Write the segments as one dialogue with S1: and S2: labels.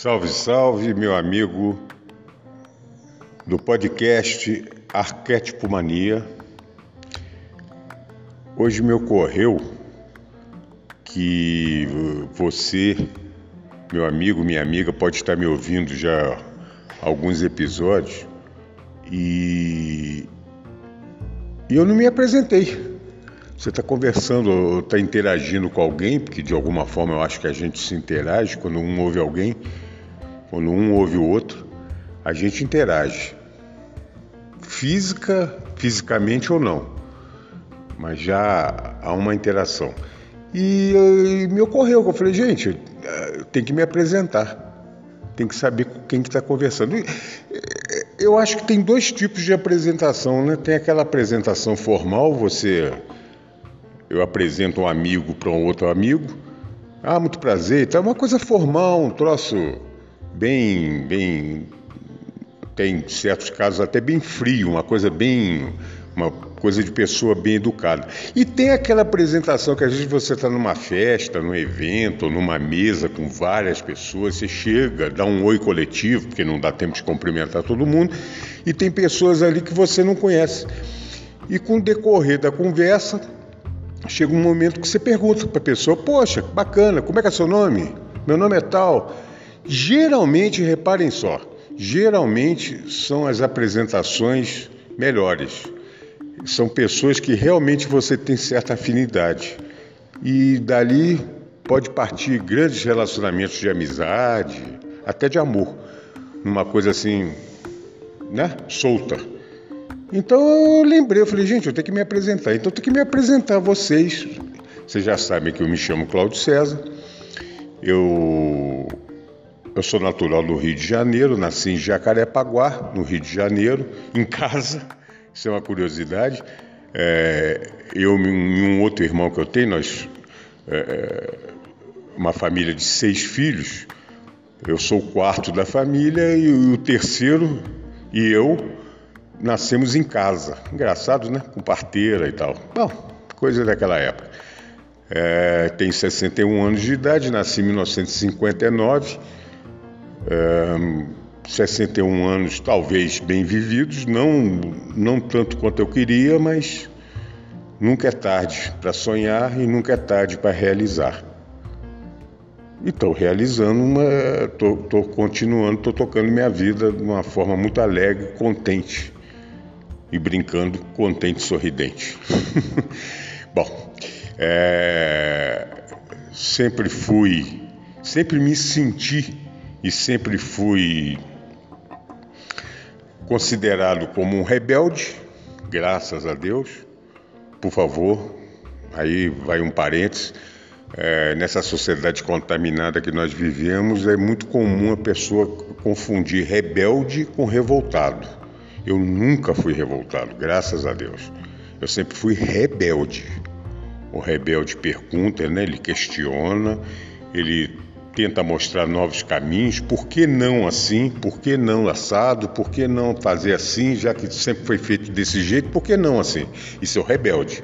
S1: Salve, salve, meu amigo do podcast Arquétipo Mania. Hoje me ocorreu que você, meu amigo, minha amiga, pode estar me ouvindo já alguns episódios e, e eu não me apresentei. Você está conversando, está interagindo com alguém, porque de alguma forma eu acho que a gente se interage quando um ouve alguém. Quando um ouve o outro, a gente interage. Física, fisicamente ou não, mas já há uma interação. E, e me ocorreu eu falei, gente, eh, tem que me apresentar, tem que saber com quem que está conversando. E, eh, eu acho que tem dois tipos de apresentação, né? Tem aquela apresentação formal, você eu apresento um amigo para um outro amigo, ah, muito prazer, então é uma coisa formal, um troço bem, bem, tem certos casos até bem frio, uma coisa bem, uma coisa de pessoa bem educada. E tem aquela apresentação que às vezes você está numa festa, num evento, numa mesa com várias pessoas, você chega, dá um oi coletivo, porque não dá tempo de cumprimentar todo mundo, e tem pessoas ali que você não conhece. E com o decorrer da conversa, chega um momento que você pergunta para a pessoa: Poxa, bacana, como é que é seu nome? Meu nome é tal. Geralmente, reparem só, geralmente são as apresentações melhores. São pessoas que realmente você tem certa afinidade. E dali pode partir grandes relacionamentos de amizade, até de amor. Numa coisa assim, né? Solta. Então eu lembrei, eu falei, gente, eu tenho que me apresentar. Então eu tenho que me apresentar a vocês. Vocês já sabem que eu me chamo Cláudio César. Eu eu sou natural do Rio de Janeiro, nasci em Jacarepaguá, no Rio de Janeiro, em casa. Isso é uma curiosidade. É, eu e um outro irmão que eu tenho, nós, é, uma família de seis filhos. Eu sou o quarto da família e o terceiro e eu nascemos em casa. Engraçado, né? Com parteira e tal. Bom, coisa daquela época. É, tenho 61 anos de idade, nasci em 1959 61 anos talvez bem vividos, não, não tanto quanto eu queria, mas nunca é tarde para sonhar e nunca é tarde para realizar. E estou realizando uma. estou continuando, estou tocando minha vida de uma forma muito alegre, contente. E brincando, contente, sorridente. Bom, é, sempre fui, sempre me senti e sempre fui considerado como um rebelde, graças a Deus. Por favor, aí vai um parênteses. É, nessa sociedade contaminada que nós vivemos, é muito comum a pessoa confundir rebelde com revoltado. Eu nunca fui revoltado, graças a Deus. Eu sempre fui rebelde. O rebelde pergunta, né? ele questiona, ele tenta mostrar novos caminhos, por que não assim? Por que não assado? Por que não fazer assim, já que sempre foi feito desse jeito? Por que não assim? Isso é o rebelde.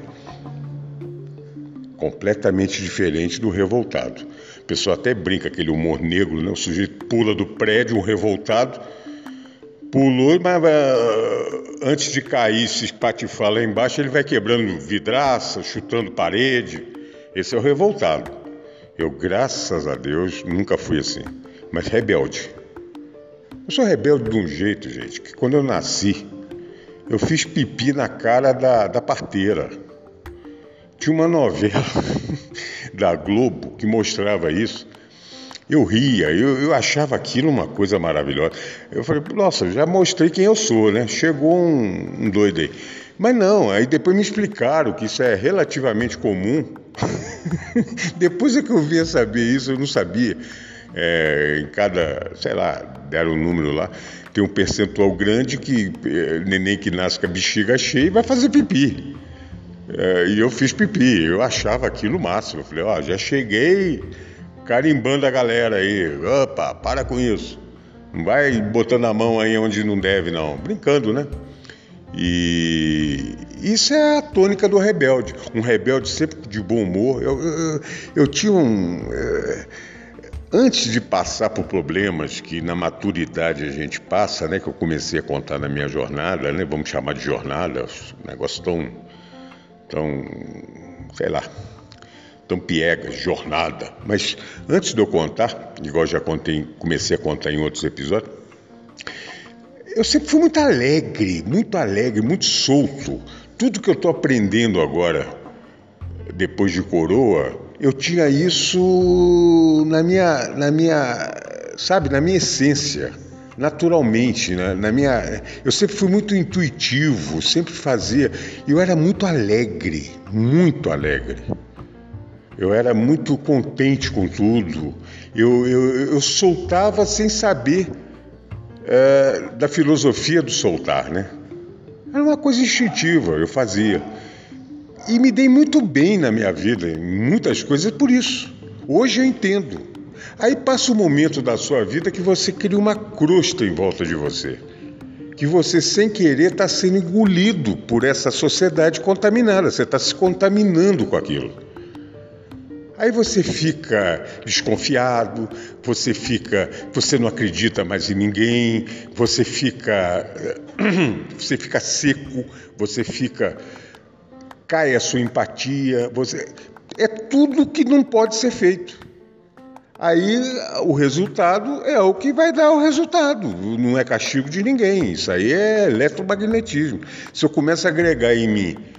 S1: Completamente diferente do revoltado. A pessoa até brinca aquele humor negro, né? O sujeito pula do prédio, um revoltado, pulou, mas uh, antes de cair, se espatifar lá embaixo, ele vai quebrando vidraça, chutando parede. Esse é o revoltado. Eu, graças a Deus, nunca fui assim, mas rebelde. Eu sou rebelde de um jeito, gente, que quando eu nasci, eu fiz pipi na cara da, da parteira. Tinha uma novela da Globo que mostrava isso. Eu ria, eu, eu achava aquilo uma coisa maravilhosa. Eu falei, nossa, já mostrei quem eu sou, né? Chegou um, um doido aí. Mas não, aí depois me explicaram que isso é relativamente comum. depois é que eu vim a saber isso, eu não sabia. é, em cada, sei lá, deram um número lá, tem um percentual grande que é, neném que nasce com a bexiga cheia vai fazer pipi. É, e eu fiz pipi, eu achava aquilo máximo. Eu falei, ó, já cheguei carimbando a galera aí. Opa, para com isso. Não vai botando a mão aí onde não deve, não. Brincando, né? E isso é a tônica do rebelde. Um rebelde sempre de bom humor. Eu, eu, eu tinha um. É, antes de passar por problemas que na maturidade a gente passa, né? Que eu comecei a contar na minha jornada, né? Vamos chamar de jornada, um negócio tão. tão. sei lá. tão piegas, jornada. Mas antes de eu contar, igual já contei, comecei a contar em outros episódios eu sempre fui muito alegre, muito alegre, muito solto. Tudo que eu estou aprendendo agora, depois de coroa, eu tinha isso na minha, na minha, sabe, na minha essência, naturalmente, né? na minha, eu sempre fui muito intuitivo, sempre fazia, eu era muito alegre, muito alegre. Eu era muito contente com tudo. Eu, eu, eu soltava sem saber é, da filosofia do soltar, né? Era uma coisa instintiva, eu fazia. E me dei muito bem na minha vida, em muitas coisas, por isso. Hoje eu entendo. Aí passa um momento da sua vida que você cria uma crosta em volta de você. Que você, sem querer, está sendo engolido por essa sociedade contaminada. Você está se contaminando com aquilo. Aí você fica desconfiado, você fica, você não acredita mais em ninguém, você fica, você fica seco, você fica, cai a sua empatia, você, é tudo que não pode ser feito. Aí o resultado é o que vai dar o resultado, não é castigo de ninguém, isso aí é eletromagnetismo. Se eu começo a agregar em mim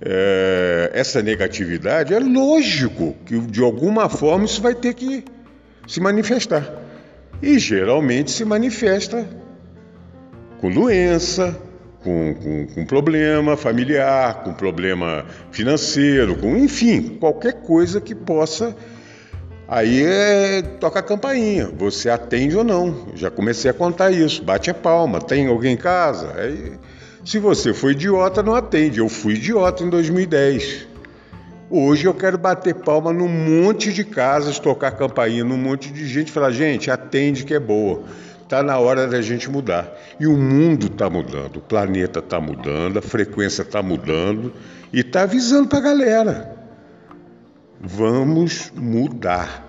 S1: é, essa negatividade, é lógico que de alguma forma isso vai ter que se manifestar. E geralmente se manifesta com doença, com, com, com, problema familiar, com problema financeiro, com enfim, qualquer coisa que possa. Aí é, toca a campainha, você atende ou não. Já comecei a contar isso, bate a palma, tem alguém em casa? Aí se você foi idiota, não atende. Eu fui idiota em 2010. Hoje eu quero bater palma num monte de casas, tocar campainha num monte de gente, falar, gente, atende que é boa. Está na hora da gente mudar. E o mundo está mudando, o planeta está mudando, a frequência está mudando e está avisando para a galera. Vamos mudar.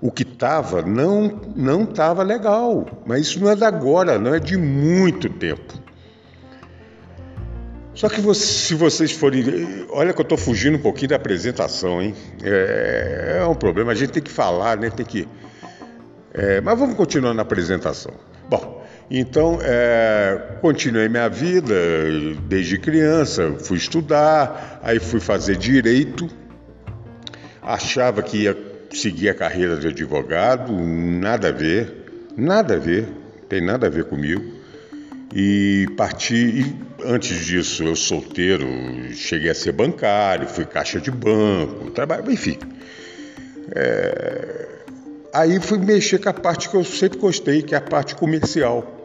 S1: O que estava não não estava legal, mas isso não é de agora, não é de muito tempo. Só que você, se vocês forem. Olha que eu estou fugindo um pouquinho da apresentação, hein? É, é, um problema, a gente tem que falar, né? Tem que. É, mas vamos continuar na apresentação. Bom, então, é, continuei minha vida desde criança, fui estudar, aí fui fazer direito, achava que ia seguir a carreira de advogado, nada a ver, nada a ver, tem nada a ver comigo. E parti, e antes disso eu solteiro, cheguei a ser bancário, fui caixa de banco, trabalho, enfim. É, aí fui mexer com a parte que eu sempre gostei, que é a parte comercial.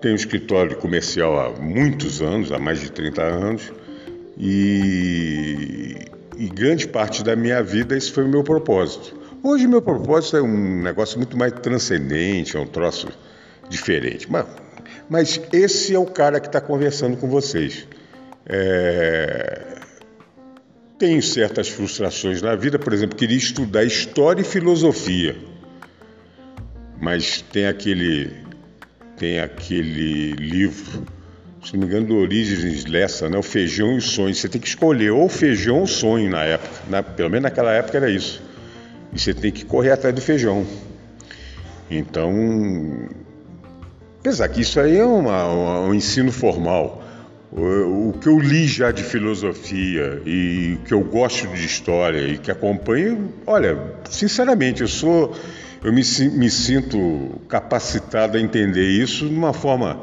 S1: Tenho um escritório comercial há muitos anos, há mais de 30 anos, e, e grande parte da minha vida esse foi o meu propósito. Hoje meu propósito é um negócio muito mais transcendente, é um troço diferente. Mas mas esse é o cara que está conversando com vocês. É... Tenho certas frustrações na vida, por exemplo, queria estudar história e filosofia, mas tem aquele tem aquele livro, se não me engano, do Origens Lessa, né? o Feijão e o Sonho. Você tem que escolher ou feijão ou sonho na época. Na, pelo menos naquela época era isso. E você tem que correr atrás do feijão. Então, Apesar que isso aí é uma, uma, um ensino formal. O, o, que eu li já de filosofia e que eu gosto de história e que acompanho, olha, sinceramente, eu sou, eu me, me sinto capacitado a entender isso de uma forma,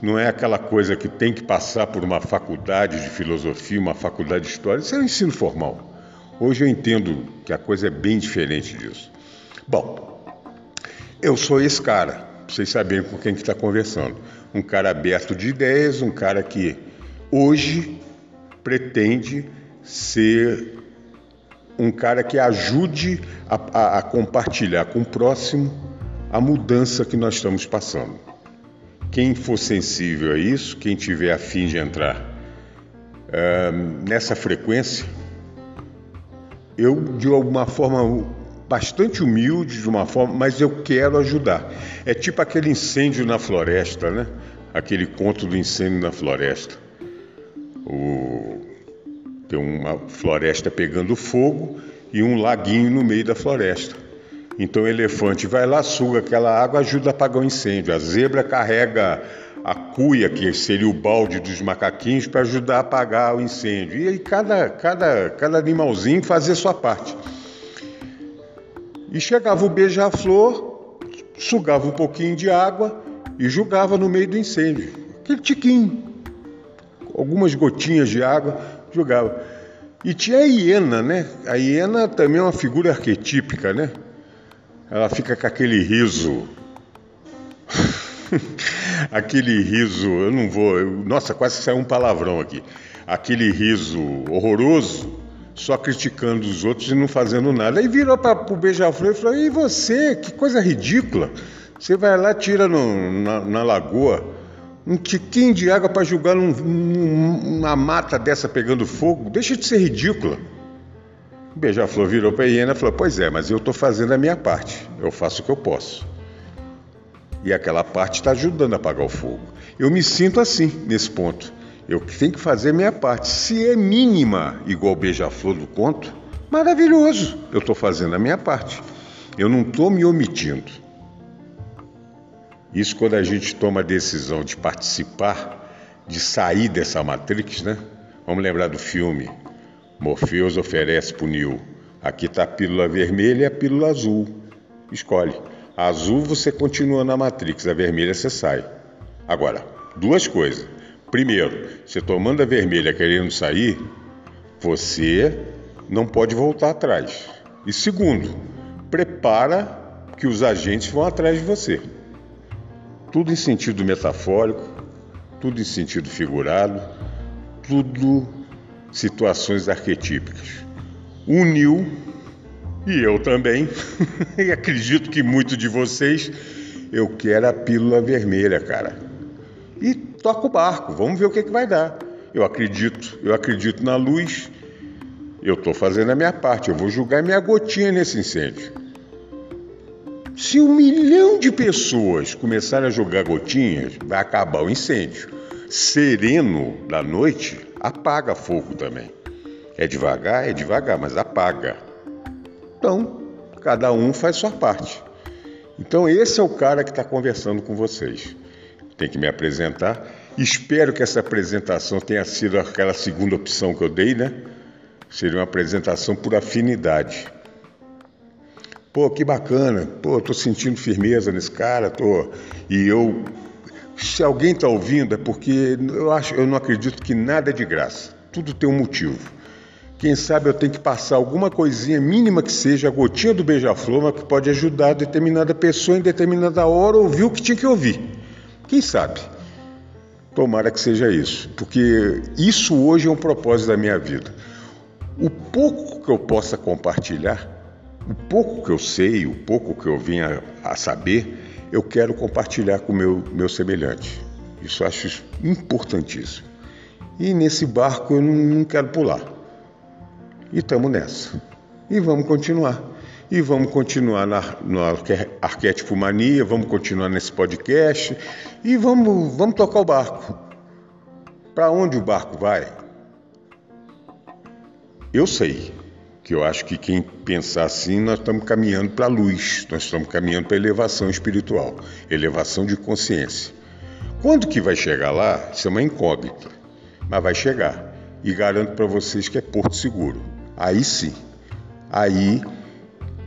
S1: não é aquela coisa que tem que passar por uma faculdade de filosofia, uma faculdade de história, isso é um ensino formal. Hoje eu entendo que a coisa é bem diferente disso. Bom, eu sou esse cara, vocês saberem com quem que está conversando. Um cara aberto de ideias, um cara que hoje pretende ser um cara que ajude a, a, a compartilhar com o próximo a mudança que nós estamos passando. Quem for sensível a isso, quem tiver a fim de entrar uh, nessa frequência, eu de alguma forma bastante humilde, de uma forma, mas eu quero ajudar. É tipo aquele incêndio na floresta, né? Aquele conto do incêndio na floresta. O... Tem uma floresta pegando fogo e um laguinho no meio da floresta. Então o elefante vai lá, suga aquela água, ajuda a apagar o incêndio. A zebra carrega a cuia, que seria o balde dos macaquinhos, para ajudar a apagar o incêndio. E aí cada, cada, cada animalzinho fazia sua parte. E chegava o beija-flor, sugava um pouquinho de água e jogava no meio do incêndio. Aquele tiquinho, algumas gotinhas de água, jogava. E tinha a hiena, né? A hiena também é uma figura arquetípica, né? Ela fica com aquele riso aquele riso, eu não vou, eu, nossa, quase saiu um palavrão aqui. Aquele riso horroroso, só criticando os outros e não fazendo nada. Aí virou para o beija-flor e falou: E você, que coisa ridícula. Você vai lá, tira no, na, na, lagoa um tiquinho de água para jogar num, numa mata dessa pegando fogo. Deixa de ser ridícula. O beija-flor virou para a hiena e falou: Pois é, mas eu estou fazendo a minha parte. Eu faço o que eu posso e aquela parte está ajudando a apagar o fogo. Eu me sinto assim nesse ponto. Eu tenho que fazer minha parte. Se é mínima, igual beija-flor do conto, maravilhoso. Eu estou fazendo a minha parte. Eu não estou me omitindo. Isso quando a gente toma a decisão de participar, de sair dessa matrix, né? Vamos lembrar do filme. Morpheus oferece para o Neo. Aqui está a pílula vermelha e a pílula azul. Escolhe. A azul você continua na Matrix, a vermelha você sai. Agora, duas coisas. Primeiro, você tomando a vermelha querendo sair, você não pode voltar atrás. E segundo, prepara que os agentes vão atrás de você. Tudo em sentido metafórico, tudo em sentido figurado, tudo situações arquetípicas. Uniu e eu também, e acredito que muito de vocês, eu quero a pílula vermelha, cara. E toca o barco, vamos ver o que, que vai dar. Eu acredito, eu acredito na luz, eu estou fazendo a minha parte, eu vou julgar minha gotinha nesse incêndio. Se um milhão de pessoas começarem a jogar gotinhas, vai acabar o incêndio. Sereno da noite, apaga fogo também. É devagar, é devagar, mas apaga. Então, cada um faz sua parte. Então, esse é o cara que está conversando com vocês. Tem que me apresentar. Espero que essa apresentação tenha sido aquela segunda opção que eu dei, né? Seria uma apresentação por afinidade. Pô, que bacana. Pô, tô sentindo firmeza nesse cara, tô. E eu se alguém está ouvindo é porque eu acho, eu não acredito que nada é de graça. Tudo tem um motivo. Quem sabe eu tenho que passar alguma coisinha mínima que seja, a gotinha do beija-flor, mas que pode ajudar determinada pessoa em determinada hora a ouvir o que tinha que ouvir. Quem sabe? Tomara que seja isso, porque isso hoje é um propósito da minha vida. O pouco que eu possa compartilhar, o pouco que eu sei, o pouco que eu venha a saber, eu quero compartilhar com o meu, meu semelhante. Isso eu acho importantíssimo. E nesse barco eu não, não quero pular. E estamos nessa. E vamos continuar. E vamos continuar na, no Arquétipo Mania, vamos continuar nesse podcast e vamos, vamos tocar o barco. Para onde o barco vai? Eu sei que eu acho que quem pensar assim, nós estamos caminhando para a luz, nós estamos caminhando para a elevação espiritual, elevação de consciência. Quando que vai chegar lá? Isso é uma incógnita, mas vai chegar. E garanto para vocês que é Porto Seguro. Aí sim, aí,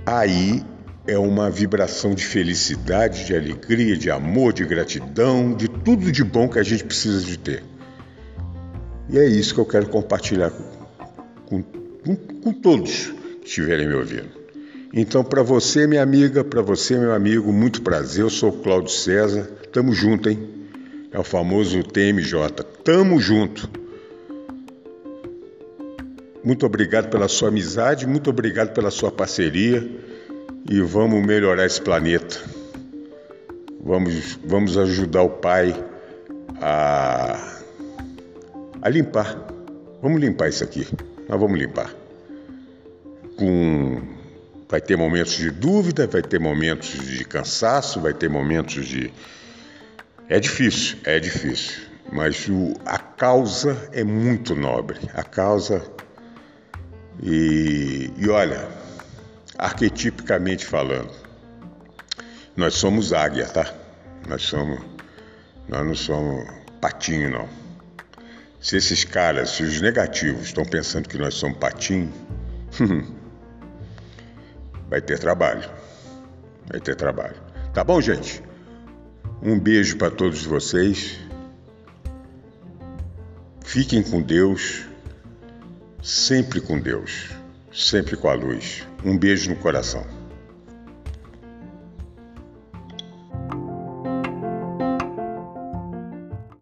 S1: aí é uma vibração de felicidade, de alegria, de amor, de gratidão, de tudo de bom que a gente precisa de ter. E é isso que eu quero compartilhar com, com, com todos que estiverem me ouvindo. Então, para você, minha amiga, para você, meu amigo, muito prazer. Eu sou Cláudio César. Tamo junto, hein? É o famoso TMJ. Tamo junto. Muito obrigado pela sua amizade, muito obrigado pela sua parceria e vamos melhorar esse planeta. Vamos, vamos ajudar o Pai a, a limpar. Vamos limpar isso aqui. Nós vamos limpar. Com Vai ter momentos de dúvida, vai ter momentos de cansaço, vai ter momentos de. É difícil, é difícil, mas o, a causa é muito nobre. A causa. E, e olha, arquetipicamente falando, nós somos águia, tá? Nós somos. Nós não somos patinho, não. Se esses caras, se os negativos estão pensando que nós somos patinho. vai ter trabalho. Vai ter trabalho. Tá bom, gente? Um beijo para todos vocês. Fiquem com Deus, sempre com Deus, sempre com a luz. Um beijo no coração.